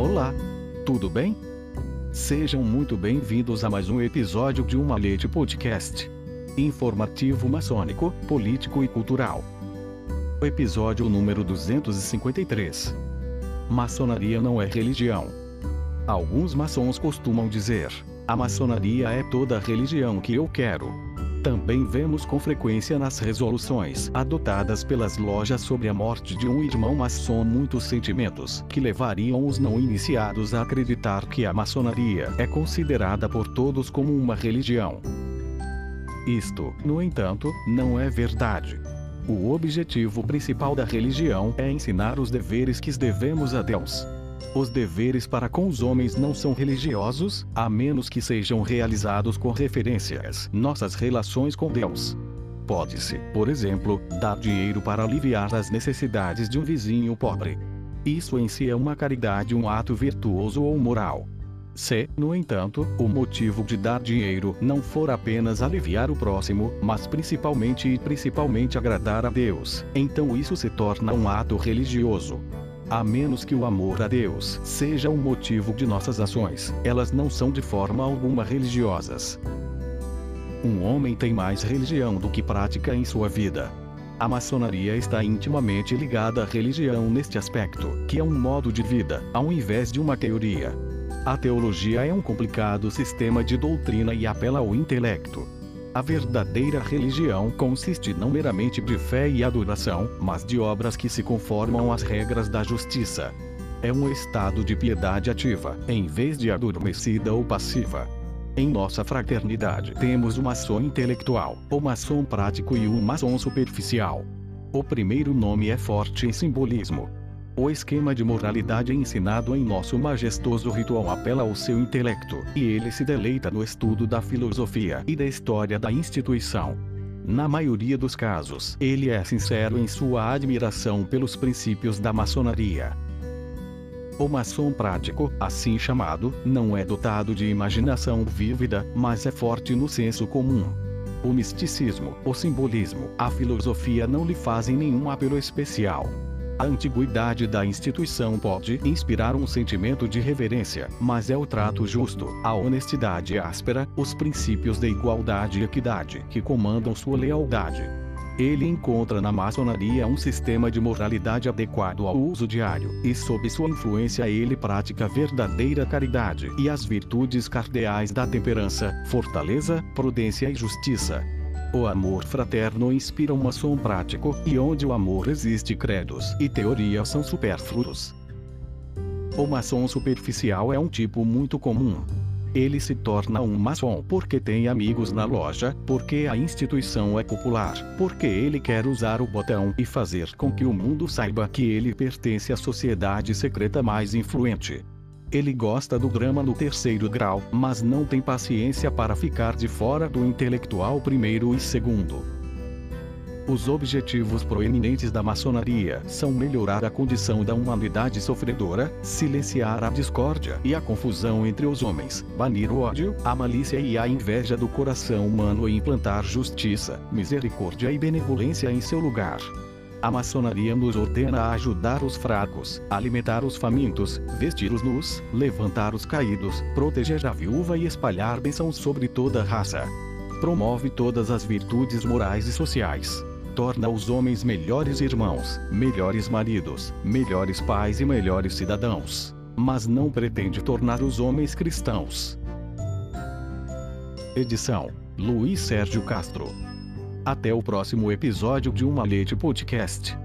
Olá! Tudo bem? Sejam muito bem-vindos a mais um episódio de Uma Leite Podcast. Informativo maçônico, político e cultural. Episódio número 253. Maçonaria não é religião. Alguns maçons costumam dizer: a maçonaria é toda a religião que eu quero. Também vemos com frequência nas resoluções adotadas pelas lojas sobre a morte de um irmão maçom muitos sentimentos que levariam os não iniciados a acreditar que a maçonaria é considerada por todos como uma religião. Isto, no entanto, não é verdade. O objetivo principal da religião é ensinar os deveres que devemos a Deus. Os deveres para com os homens não são religiosos, a menos que sejam realizados com referências nossas relações com Deus. Pode-se, por exemplo, dar dinheiro para aliviar as necessidades de um vizinho pobre. Isso em si é uma caridade, um ato virtuoso ou moral. Se, no entanto, o motivo de dar dinheiro não for apenas aliviar o próximo, mas principalmente e principalmente agradar a Deus, então isso se torna um ato religioso. A menos que o amor a Deus seja o motivo de nossas ações, elas não são de forma alguma religiosas. Um homem tem mais religião do que prática em sua vida. A maçonaria está intimamente ligada à religião neste aspecto, que é um modo de vida, ao invés de uma teoria. A teologia é um complicado sistema de doutrina e apela ao intelecto. A verdadeira religião consiste não meramente de fé e adoração, mas de obras que se conformam às regras da justiça. É um estado de piedade ativa, em vez de adormecida ou passiva. Em nossa fraternidade temos o maçom intelectual, o maçom prático e o maçom superficial. O primeiro nome é forte em simbolismo, o esquema de moralidade ensinado em nosso majestoso ritual apela ao seu intelecto, e ele se deleita no estudo da filosofia e da história da instituição. Na maioria dos casos, ele é sincero em sua admiração pelos princípios da maçonaria. O maçom prático, assim chamado, não é dotado de imaginação vívida, mas é forte no senso comum. O misticismo, o simbolismo, a filosofia não lhe fazem nenhum apelo especial. A antiguidade da instituição pode inspirar um sentimento de reverência, mas é o trato justo, a honestidade áspera, os princípios de igualdade e equidade que comandam sua lealdade. Ele encontra na maçonaria um sistema de moralidade adequado ao uso diário, e sob sua influência ele pratica verdadeira caridade e as virtudes cardeais da temperança, fortaleza, prudência e justiça. O amor fraterno inspira um maçom prático, e onde o amor existe credos e teorias são supérfluos. O maçom superficial é um tipo muito comum. Ele se torna um maçom porque tem amigos na loja, porque a instituição é popular, porque ele quer usar o botão e fazer com que o mundo saiba que ele pertence à sociedade secreta mais influente. Ele gosta do drama no terceiro grau, mas não tem paciência para ficar de fora do intelectual primeiro e segundo. Os objetivos proeminentes da maçonaria são melhorar a condição da humanidade sofredora, silenciar a discórdia e a confusão entre os homens, banir o ódio, a malícia e a inveja do coração humano e implantar justiça, misericórdia e benevolência em seu lugar. A maçonaria nos ordena a ajudar os fracos, alimentar os famintos, vestir os nus, levantar os caídos, proteger a viúva e espalhar bênçãos sobre toda a raça. Promove todas as virtudes morais e sociais. Torna os homens melhores irmãos, melhores maridos, melhores pais e melhores cidadãos. Mas não pretende tornar os homens cristãos. Edição: Luiz Sérgio Castro. Até o próximo episódio de Uma Leite Podcast.